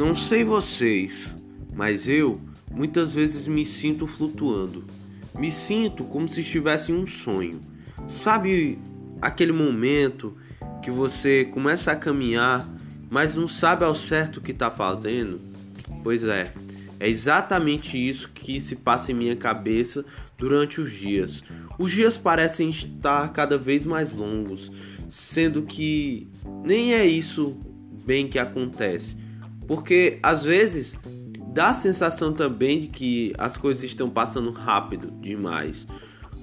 Não sei vocês, mas eu muitas vezes me sinto flutuando. Me sinto como se estivesse em um sonho. Sabe aquele momento que você começa a caminhar, mas não sabe ao certo o que está fazendo? Pois é, é exatamente isso que se passa em minha cabeça durante os dias. Os dias parecem estar cada vez mais longos, sendo que nem é isso bem que acontece. Porque às vezes dá a sensação também de que as coisas estão passando rápido demais.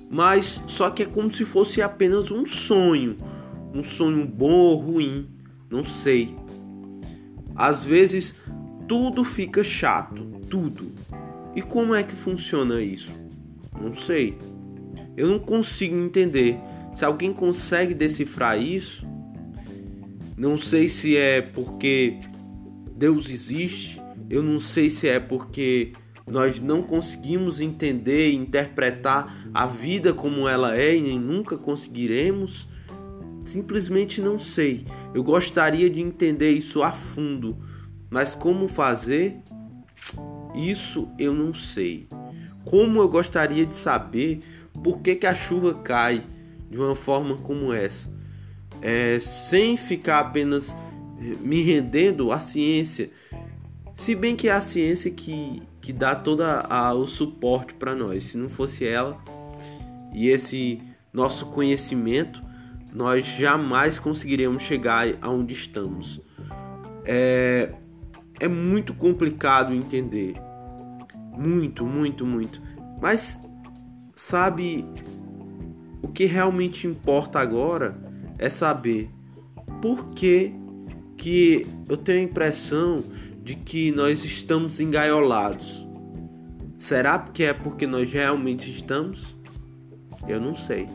Mas só que é como se fosse apenas um sonho, um sonho bom ou ruim, não sei. Às vezes tudo fica chato, tudo. E como é que funciona isso? Não sei. Eu não consigo entender. Se alguém consegue decifrar isso, não sei se é porque Deus existe, eu não sei se é porque nós não conseguimos entender e interpretar a vida como ela é e nem nunca conseguiremos. Simplesmente não sei. Eu gostaria de entender isso a fundo, mas como fazer? Isso eu não sei. Como eu gostaria de saber por que, que a chuva cai de uma forma como essa, é, sem ficar apenas me rendendo à ciência, se bem que é a ciência que, que dá todo o suporte para nós. Se não fosse ela e esse nosso conhecimento, nós jamais conseguiremos chegar aonde estamos. É, é muito complicado entender. Muito, muito, muito. Mas sabe o que realmente importa agora é saber por que que eu tenho a impressão de que nós estamos engaiolados. Será que é porque nós realmente estamos? Eu não sei.